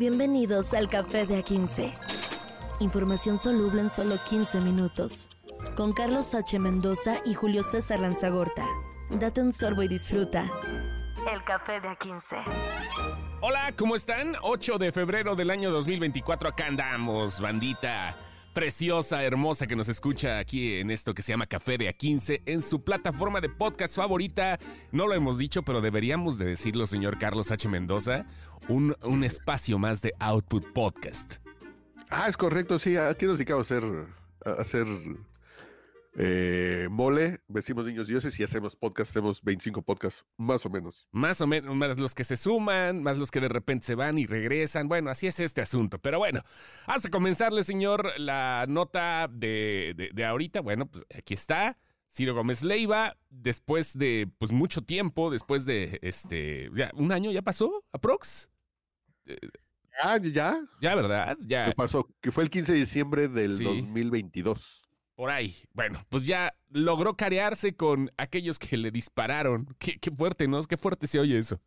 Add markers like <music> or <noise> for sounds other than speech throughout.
Bienvenidos al Café de A15. Información soluble en solo 15 minutos. Con Carlos H. Mendoza y Julio César Lanzagorta. Date un sorbo y disfruta. El Café de A15. Hola, ¿cómo están? 8 de febrero del año 2024, acá andamos, bandita preciosa, hermosa que nos escucha aquí en esto que se llama Café de A15 en su plataforma de podcast favorita. No lo hemos dicho, pero deberíamos de decirlo, señor Carlos H. Mendoza, un, un espacio más de Output Podcast. Ah, es correcto, sí, aquí nos dedicamos a hacer, hacer eh, mole, vestimos niños dioses y hacemos podcast, hacemos 25 podcasts, más o menos. Más o menos, más los que se suman, más los que de repente se van y regresan. Bueno, así es este asunto. Pero bueno, hasta comenzarle, señor, la nota de, de, ahorita. Bueno, pues aquí está. Ciro Gómez Leiva, después de pues mucho tiempo, después de este, ya, un año ya pasó, aprox. Ah, ya. Ya, ¿verdad? Ya. ¿Qué pasó? Que fue el 15 de diciembre del 2022. Por ahí. Bueno, pues ya logró carearse con aquellos que le dispararon. Qué, fuerte, ¿no? Qué fuerte se oye eso.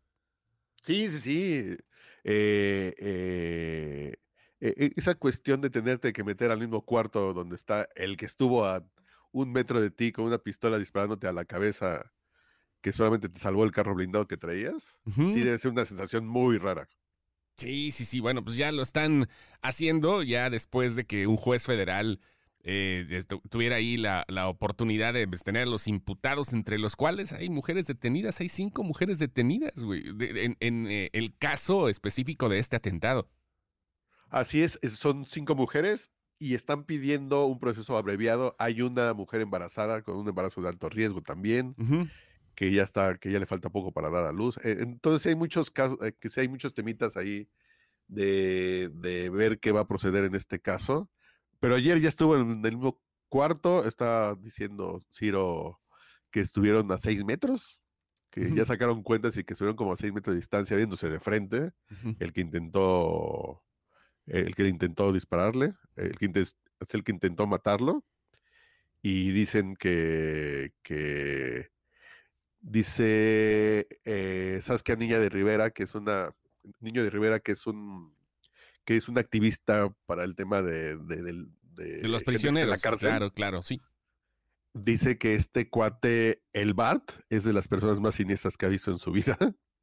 Sí, sí, sí. Eh, eh, e, esa cuestión de tenerte que meter al mismo cuarto donde está el que estuvo a un metro de ti con una pistola disparándote a la cabeza que solamente te salvó el carro blindado que traías, sí debe ser una sensación muy rara. Sí, sí, sí. Bueno, pues ya lo están haciendo ya después de que un juez federal eh, tuviera ahí la, oportunidad de pues, tener a los imputados, entre los cuales hay mujeres detenidas, hay cinco mujeres detenidas, güey, en, eh, el caso específico de este atentado. Así es, son cinco mujeres y están pidiendo un proceso abreviado. Hay una mujer embarazada con un embarazo de alto riesgo también. que ya está, que ya le falta poco para dar a luz. Eh, entonces hay muchos casos, que sí hay muchos temitas ahí de, de, ver qué va a proceder en este caso. Pero ayer ya estuvo en el mismo cuarto, está diciendo Ciro que estuvieron a seis metros, que ya sacaron cuentas y que estuvieron como a seis metros de distancia viéndose de frente, el que intentó, el que intentó dispararle, el que es el que intentó matarlo, y dicen que, que dice eh, Saskia Niña de Rivera, que es una, Niño de Rivera, que es un que es un activista para el tema de, de, los prisioneros. la cárcel. Claro, claro, sí. Dice que este cuate, el Bart, es de las personas más siniestras que ha visto en su vida.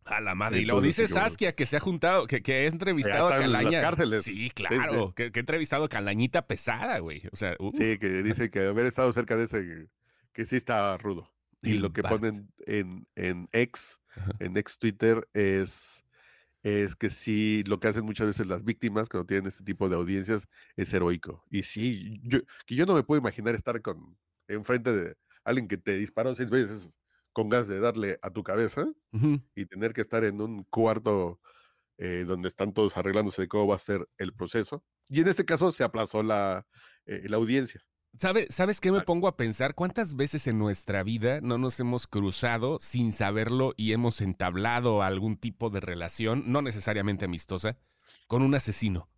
A la madre. y lo dice Saskia, que se ha juntado, que, que ha entrevistado a Calaña. Sí, claro. Que, ha entrevistado a Calañita pesada, güey. O sea, uh. Sí, que dice que haber estado cerca de ese, que sí está rudo. Y lo que ponen en, en ex, en ex Twitter es es que sí, lo que hacen muchas veces las víctimas cuando tienen este tipo de audiencias es heroico. Y sí, yo, que yo no me puedo imaginar estar con enfrente de alguien que te disparó seis veces con gas de darle a tu cabeza y tener que estar en un cuarto eh, donde están todos arreglándose de cómo va a ser el proceso. Y en este caso se aplazó la, eh, la audiencia. ¿Sabes qué me pongo a pensar? ¿Cuántas veces en nuestra vida no nos hemos cruzado sin saberlo y hemos entablado algún tipo de relación, no necesariamente amistosa, con un asesino?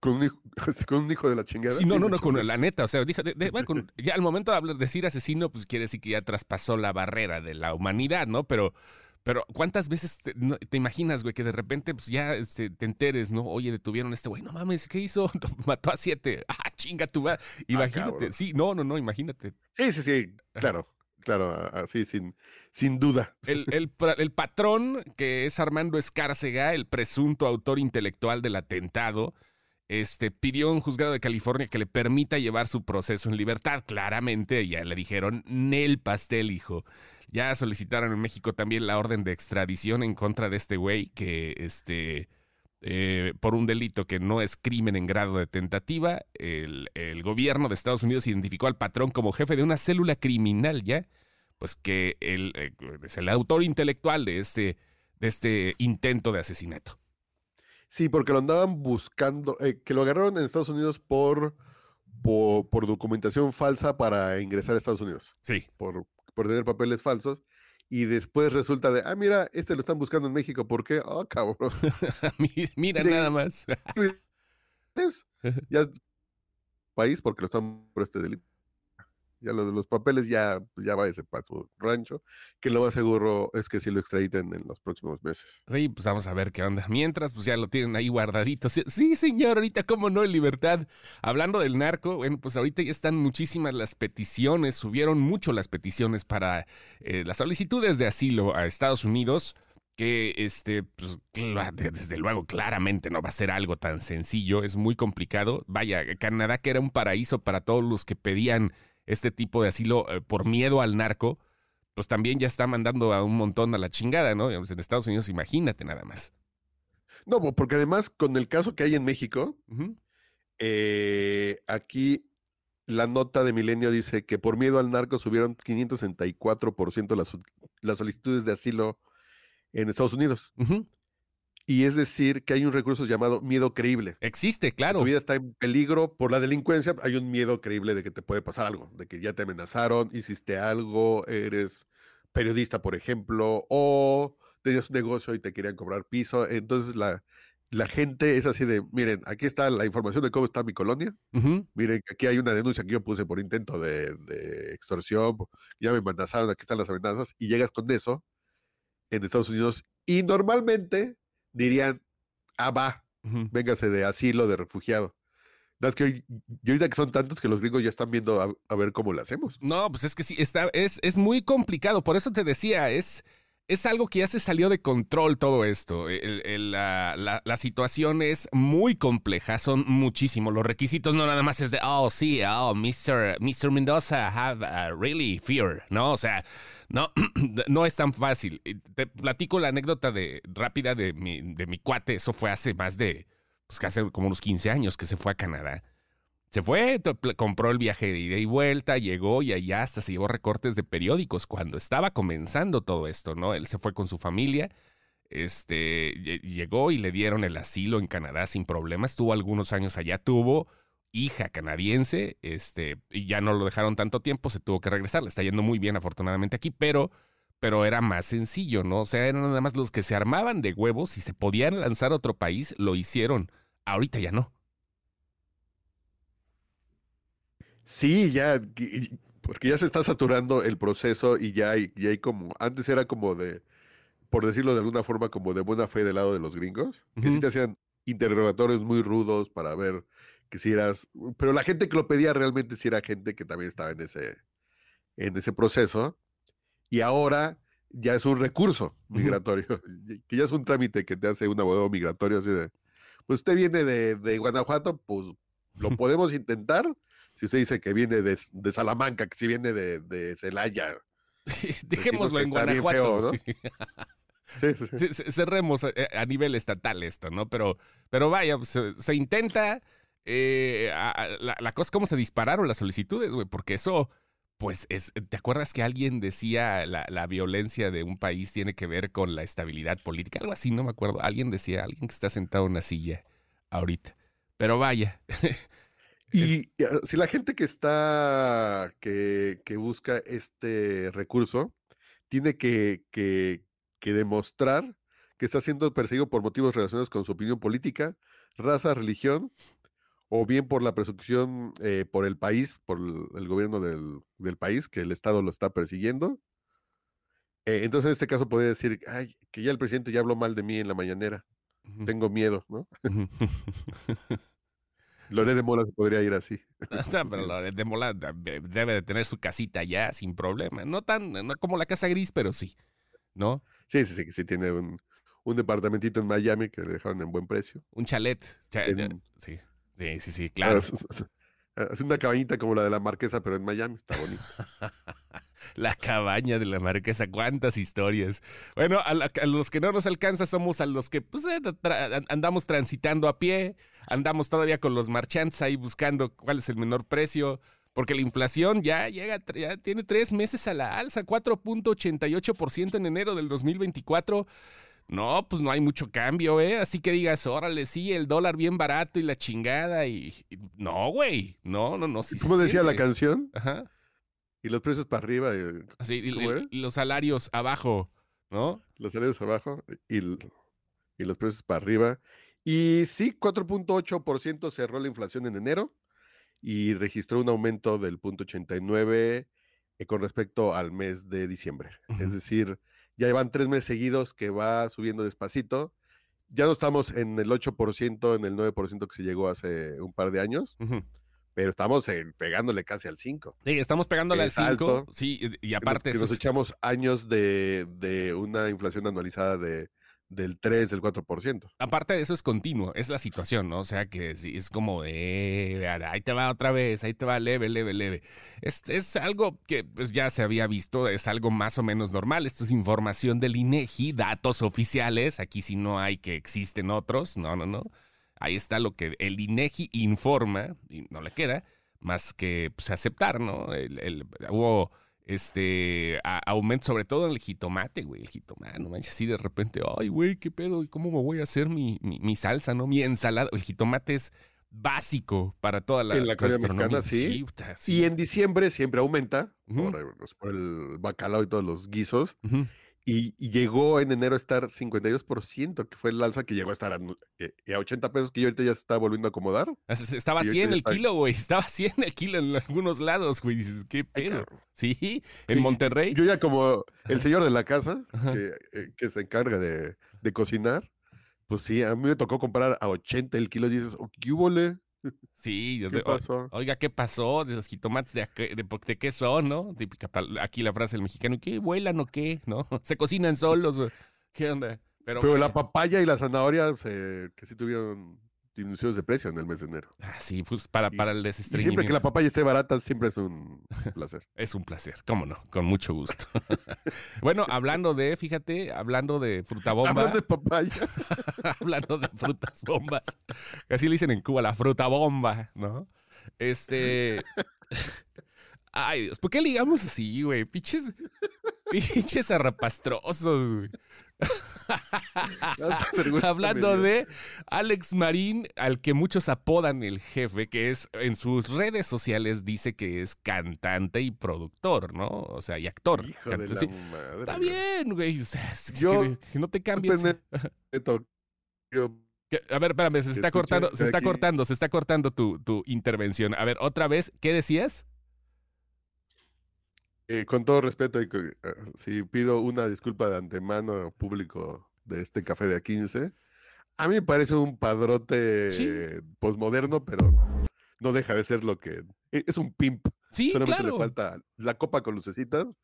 Con un, hijo, <laughs> con un hijo de la chingada. Sí, no, no, no, con la neta. O sea, dije, <laughs> ya al momento de hablar, decir asesino, pues quiere decir que ya traspasó la barrera de la humanidad, ¿no? Pero pero ¿cuántas veces te, imaginas, güey, que de repente pues, ya este, te enteres, ¿no? Oye, detuvieron a este güey, no mames, ¿qué hizo? <laughs> Mató a siete. Ah, chinga tu va. Ah, imagínate. sí, no, no, no, imagínate. Sí, sí, sí, claro. Claro, así sin, sin duda. El, <laughs> el, el, patrón, que es Armando Escárcega, el presunto autor intelectual del atentado, este, pidió a un juzgado de California que le permita llevar su proceso en libertad. Claramente, ya le dijeron, Nel pastel, hijo. Ya solicitaron en México también la orden de extradición en contra de este güey que, este, eh, por un delito que no es crimen en grado de tentativa, el, gobierno de Estados Unidos identificó al patrón como jefe de una célula criminal, ¿ya? Pues que él eh, es el autor intelectual de este, de este intento de asesinato. Sí, porque lo andaban buscando, eh, que lo agarraron en Estados Unidos por, por, por, documentación falsa para ingresar a Estados Unidos. Sí. Por, por tener papeles falsos. Y después resulta de, ah, mira, este lo están buscando en México. ¿Por qué? Oh, cabrón. <laughs> mira, nada más. <laughs> <laughs> ya país porque lo están por este delito. Ya lo de los papeles ya, pues, ya váyase para rancho, que lo más seguro es que sí lo extraditen en los próximos meses. Sí, pues vamos a ver qué onda. Mientras, pues ya lo tienen ahí guardadito. Sí, señor, ahorita cómo no en libertad. Hablando del narco, bueno, pues ahorita ya están muchísimas las peticiones, subieron mucho las peticiones para eh, las solicitudes de asilo a Estados Unidos que este, pues, desde luego, claramente no va a ser algo tan sencillo, es muy complicado. Vaya, Canadá, que era un paraíso para todos los que pedían este tipo de asilo eh, por miedo al narco, pues también ya está mandando a un montón a la chingada, ¿no? en Estados Unidos, imagínate nada más. No, porque además, con el caso que hay en México, eh, aquí la nota de Milenio dice que por miedo al narco subieron 564% las, las solicitudes de asilo en Estados Unidos. Y es decir, que hay un recurso llamado miedo creíble. Existe, claro. Tu vida está en peligro por la delincuencia. Hay un miedo creíble de que te puede pasar algo, de que ya te amenazaron, hiciste algo, eres periodista, por ejemplo, o tenías un negocio y te querían cobrar piso. Entonces la, la gente es así de, miren, aquí está la información de cómo está mi colonia. Miren, aquí hay una denuncia que yo puse por intento de, de extorsión, ya me amenazaron, aquí están las amenazas, y llegas con eso en Estados Unidos y normalmente dirían, ah, va, véngase de asilo, de refugiado. No, es que yo ahorita que son tantos que los gringos ya están viendo a, ver cómo lo hacemos. No, pues es que sí, está, es, es muy complicado. Por eso te decía, es, es algo que ya se salió de control todo esto. la, la, situación es muy compleja, son muchísimos. Los requisitos no nada más es de, oh, sí, oh, Mr. Mr. Mendoza have a really fear, ¿no? O sea, no, <clears throat> no es tan fácil. Te platico la anécdota de, rápida de mi, de mi cuate. Eso fue hace más de, pues hace como unos 15 años que se fue a Canadá. Se fue, compró el viaje de ida y vuelta, llegó y allá hasta se llevó recortes de periódicos cuando estaba comenzando todo esto, ¿no? Él se fue con su familia, este, llegó y le dieron el asilo en Canadá sin problemas, estuvo algunos años allá, tuvo hija canadiense, este, y ya no lo dejaron tanto tiempo, se tuvo que regresar, le está yendo muy bien afortunadamente aquí, pero, pero era más sencillo, ¿no? O sea, eran nada más los que se armaban de huevos y se podían lanzar a otro país, lo hicieron. Ahorita ya no. Sí, ya, porque ya se está saturando el proceso y ya hay, ya hay como, antes era como de, por decirlo de alguna forma, como de buena fe del lado de los gringos, que sí te hacían interrogatorios muy rudos para ver que si eras, pero la gente que lo pedía realmente sí era gente que también estaba en ese, en ese proceso, y ahora ya es un recurso migratorio, <laughs> que ya es un trámite que te hace un abogado migratorio, así de, pues usted viene de, Guanajuato, pues lo <laughs> podemos intentar, si usted dice que viene de, Salamanca, que si viene de, Celaya. Pues Dejémoslo en Guanajuato. <laughs> Cerremos a, nivel estatal esto, ¿no? Pero, pero vaya, se intenta, eh, la, cosa, cómo se dispararon las solicitudes, güey, porque eso, pues, es, ¿te acuerdas que alguien decía la, la, violencia de un país tiene que ver con la estabilidad política? Algo así, no me acuerdo. Alguien decía, alguien que está sentado en una silla ahorita. Pero vaya. <laughs> y ah, si la gente que está, que, que busca este recurso, tiene que, que, que demostrar que está siendo perseguido por motivos relacionados con su opinión política, raza, religión, o bien por la persecución eh, por el país, por el, gobierno del, país, que el Estado lo está persiguiendo. Eh, entonces, en este caso, podría decir, ay, que ya el presidente ya habló mal de mí en la mañanera. Tengo miedo, ¿no? <laughs> Loré de Mola se podría ir así. <laughs> pero Loré de Mola debe de tener su casita ya sin problema. No tan no como la Casa Gris, pero sí, ¿no? Sí, sí, sí, sí tiene un, un departamentito en Miami que le dejaron en buen precio. Un chalet. sí. Sí, sí, sí, claro. Es una cabañita como la de la Marquesa, pero en Miami. Está bonito. <laughs> la cabaña de la Marquesa. ¿Cuántas historias? Bueno, a, los que no nos alcanza somos a los que pues, eh, andamos transitando a pie, andamos todavía con los marchantes ahí buscando cuál es el menor precio, porque la inflación ya llega, ya tiene tres meses a la alza, 4.88% en enero del 2024. No, pues no hay mucho cambio, ¿eh? Así que digas, órale, sí, el dólar bien barato y la chingada y... no, güey, no, no, no. Sí ¿Cómo decía la canción? Ajá. Y los precios para arriba. Eh, Así, y, los salarios abajo, ¿no? Los salarios abajo y, y los precios para arriba. Y sí, 4.8% cerró la inflación en enero. y registró un aumento del punto 89 eh, con respecto al mes de diciembre. Es decir, ya llevan tres meses seguidos que va subiendo despacito. Ya no estamos en el 8%, en el 9% que se llegó hace un par de años, pero estamos pegándole casi al 5. Sí, estamos pegándole al 5. Sí, y aparte... Que nos, echamos años de, de una inflación anualizada de del 3, del 4%. Aparte de eso es continuo, es la situación, ¿no? O sea que sí, es como, eh, ahí te va otra vez, ahí te va leve, leve, leve. Es, es algo que pues, ya se había visto, es algo más o menos normal. Esto es información del INEGI, datos oficiales. Aquí sí no hay que existen otros, no, no, no. Ahí está lo que el INEGI informa, y no le queda más que pues, aceptar, ¿no? el, hubo este, aumento, sobre todo en el jitomate, güey, el jitomate, no manches, así de repente, ay, güey, qué pedo, ¿y cómo me voy a hacer mi, mi, salsa, no? Mi ensalada, el jitomate es básico para toda la, en la mexicana, sí. Y en diciembre siempre aumenta, por, el bacalao y todos los guisos, y, llegó en enero a estar 52%, que fue el alza que llegó a estar a, 80 eh, pesos, que ahorita ya se está volviendo a acomodar. Estaba 100 el kilo, güey. <laughs> Estaba 100 el kilo en algunos lados, güey. Dices, qué pedo. Sí, en Monterrey. Yo ya como el señor de la casa, eh, que, se encarga de, de, cocinar, pues sí, a mí me tocó comprar a 80 el kilo y dices, oh, ¿qué hubo, Sí, ¿Qué pasó? oiga, ¿qué pasó? De los jitomates de, de, qué son, ¿no? Típica, aquí la frase del mexicano, ¿qué vuelan o qué? ¿No? <laughs> Se cocinan solos. ¿Qué onda? Pero, la papaya y la zanahoria que sí tuvieron disminuciones de precio en el mes de enero. Ah, sí, pues para, para el desestreñimiento. siempre que la papaya esté barata, siempre es un <laughs> placer. es un placer, cómo no, con mucho gusto. <laughs> bueno, hablando de, fíjate, hablando de fruta bomba. Hablando de papaya. <laughs> hablando de frutas bombas. Así le dicen en Cuba, la fruta bomba, ¿no? Este... Ay, Dios, ¿por qué ligamos así, güey? Pinches, pinches arrapastrosos, güey. Hablando de Alex Marín, al que muchos apodan el jefe, que es en sus redes sociales dice que es cantante y productor, ¿no? O sea, y actor. Está bien, güey. no te cambies. <laughs> a ver, espérame, se está cortando, se está cortando, se está cortando tu, tu intervención. A ver, otra vez, ¿qué decías? Eh, con todo respeto, y ah, si pido una disculpa de antemano público de este café de A15, a mí me parece un padrote posmoderno, pero no deja de ser lo que e, es un pimp. Sí, Solamente le falta la copa con lucecitas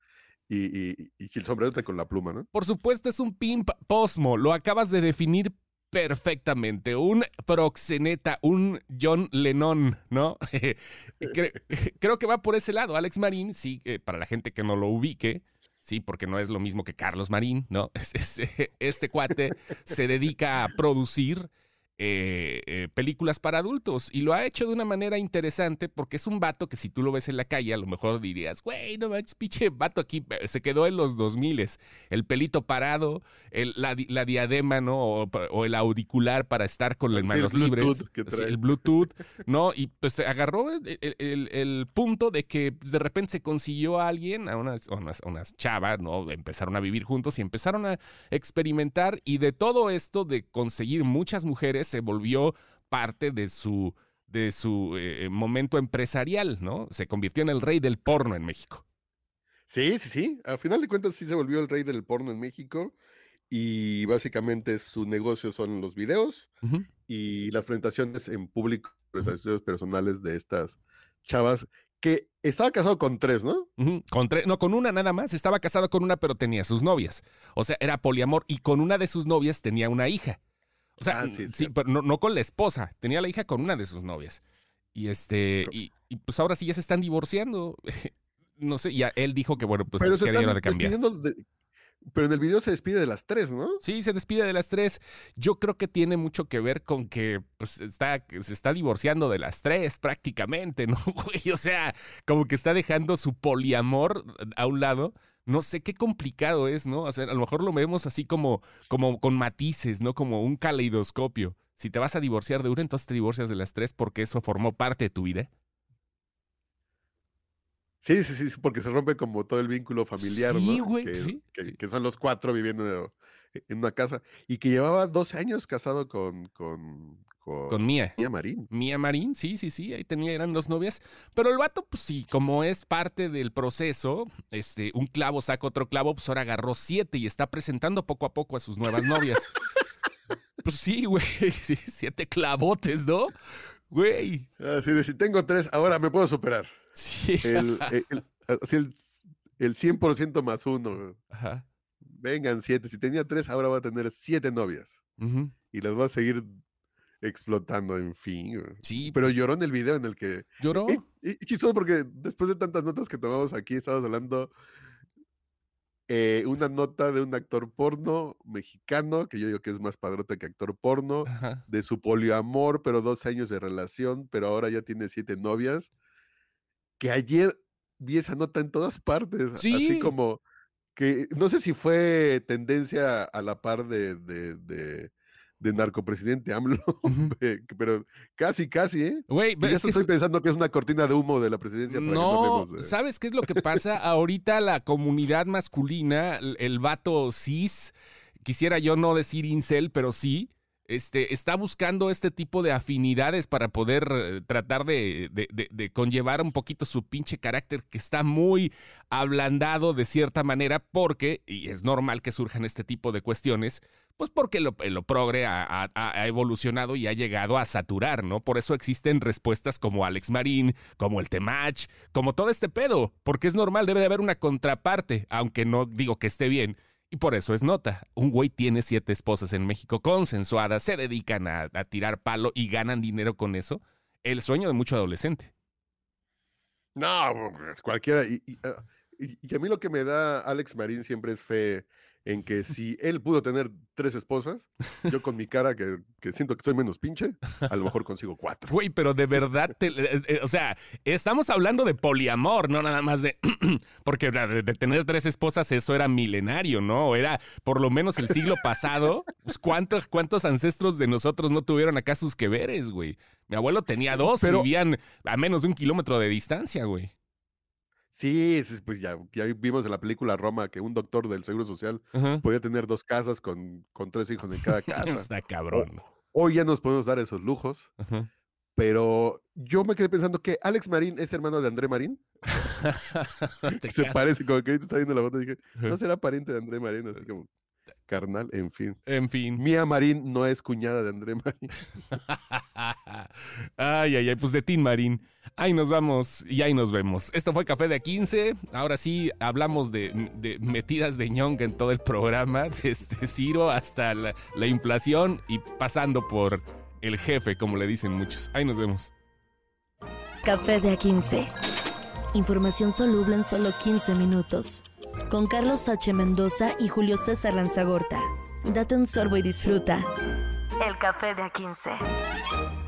y, y, y, el sombrero con la pluma, ¿no? Por supuesto, es un pimp posmo. Lo acabas de definir perfectamente. Un proxeneta, un John Lennon, ¿no? <laughs> <laughs> Creo que va por ese lado. Alex Marín, sí, para la gente que no lo ubique, sí, porque no es lo mismo que Carlos Marín, ¿no? <laughs> Este cuate se dedica a producir eh, eh, películas para adultos y lo ha hecho de una manera interesante porque es un vato que si tú lo ves en la calle a lo mejor dirías, güey, no manches, pinche vato aquí, eh, se quedó en los 2000 el pelito parado, el, la, diadema, ¿no? O, el auricular para estar con las manos libres, el Bluetooth, ¿no? Y pues se agarró el, punto de que pues, de repente se consiguió a alguien, a unas, unas, unas chavas, ¿no? Empezaron a vivir juntos y empezaron a experimentar y de todo esto de conseguir muchas mujeres, se volvió parte de su, de su eh, momento empresarial, ¿no? Se convirtió en el rey del porno en México. Sí, sí, sí. Al final de cuentas sí se volvió el rey del porno en México y básicamente su negocio son los videos y las presentaciones en público, presentaciones personales de estas chavas que estaba casado con tres, ¿no? Con tres, no, con una nada más. Estaba casado con una, pero tenía sus novias. O sea, era poliamor y con una de sus novias tenía una hija. O sea, ah, sí, pero no, con la esposa, tenía la hija con una de sus novias. Y este, y, pues ahora sí ya se están divorciando. <laughs> no sé, y él dijo que bueno, pues pero que de cambiar. pero en el video se despide de las tres, ¿no? Sí, se despide de las tres. Yo creo que tiene mucho que ver con que pues, está, se está divorciando de las tres prácticamente, <laughs> ¿no? o sea, como que está dejando su poliamor a un lado no sé qué complicado es, ¿no? O sea, a lo mejor lo vemos así como, como con matices, ¿no? Como un caleidoscopio. Si te vas a divorciar de una, entonces te divorcias de las tres porque eso formó parte de tu vida. Sí, sí, sí, porque se rompe como todo el vínculo familiar, sí, ¿no? Güey, que, sí, que, son los cuatro viviendo en una casa y que llevaba 12 años casado con, con, con, Mía. Mía Marín. Mía Marín, sí, sí, sí, ahí tenía, eran dos novias. Pero el vato, pues sí, como es parte del proceso, este, un clavo saca otro clavo, pues ahora agarró siete y está presentando poco a poco a sus nuevas novias. <laughs> pues sí, güey, <laughs> siete clavotes, ¿no? Güey. Así de, si tengo tres, ahora me puedo superar. Sí. El, <laughs> el, el, el 100% más uno. Ajá. Vengan siete. Si tenía tres, ahora voy a tener siete novias. Y las voy a seguir explotando, en fin. Sí. Pero lloró en el video en el que. ¿Lloró? Y, chistoso porque después de tantas notas que tomamos aquí, estábamos hablando eh, una nota de un actor porno mexicano, que yo digo que es más padrote que actor porno, de su poliamor, pero dos años de relación, pero ahora ya tiene siete novias. Que ayer vi esa nota en todas partes. ¿Sí? Así como que no sé si fue tendencia a la par de, de, de, de narcopresidente AMLO, <laughs> pero casi, casi, ¿eh? Güey, ya estoy pensando que es una cortina de humo de la presidencia. no, ¿sabes qué es lo que <laughs> pasa? Ahorita la comunidad masculina, el vato cis, quisiera yo no decir incel, pero sí, este, está buscando este tipo de afinidades para poder eh, tratar de, conllevar un poquito su pinche carácter que está muy ablandado de cierta manera porque, y es normal que surjan este tipo de cuestiones, pues porque lo, progre ha, evolucionado y ha llegado a saturar, ¿no? Por eso existen respuestas como Alex Marín, como el Temach, como todo este pedo, porque es normal, debe de haber una contraparte, aunque no digo que esté bien y por eso es nota. Un güey tiene siete esposas en México consensuadas, se dedican a, tirar palo y ganan dinero con eso. El sueño de mucho adolescente. No, cualquiera. y, ah, a mí lo que me da Alex Marín siempre es fe en que si él pudo tener tres esposas, yo con mi cara que, siento que soy menos pinche, a lo mejor <laughs> consigo cuatro. Güey, pero de verdad, eh, o sea, estamos hablando de poliamor, no nada más de, <clears throat> porque de, tener tres esposas eso era milenario, ¿no? Era por lo menos el siglo pasado. Pues, ¿cuántos, ¿Cuántos ancestros de nosotros no tuvieron acá sus que veres, güey? Mi abuelo tenía dos, pero, vivían a menos de un kilómetro de distancia, güey. Sí, pues ya, ya vimos en la película Roma que un doctor del Seguro Social podía tener dos casas con, con, tres hijos en cada <laughs> casa. Está cabrón. hoy ya nos podemos dar esos lujos. Pero yo me quedé pensando que Alex Marín es hermano de André Marín. <laughs> <laughs> Se parece, como que ahorita está viendo la foto y dije, ¿no será pariente de André Marín? Así como, carnal, en fin. En fin. Mía Marín no es cuñada de André Marín. ay, ay, ay, pues de Tim Marín. Ahí nos vamos y ahí nos vemos. Esto fue Café de A15. Ahora sí hablamos de, metidas de ñonga en todo el programa, <laughs> desde Ciro hasta la, la inflación y pasando por el jefe, como le dicen muchos. Ahí nos vemos. Café de A15. Información soluble en solo 15 minutos con Carlos H. Mendoza y Julio César Lanzagorta. Date un sorbo y disfruta. El café de A15.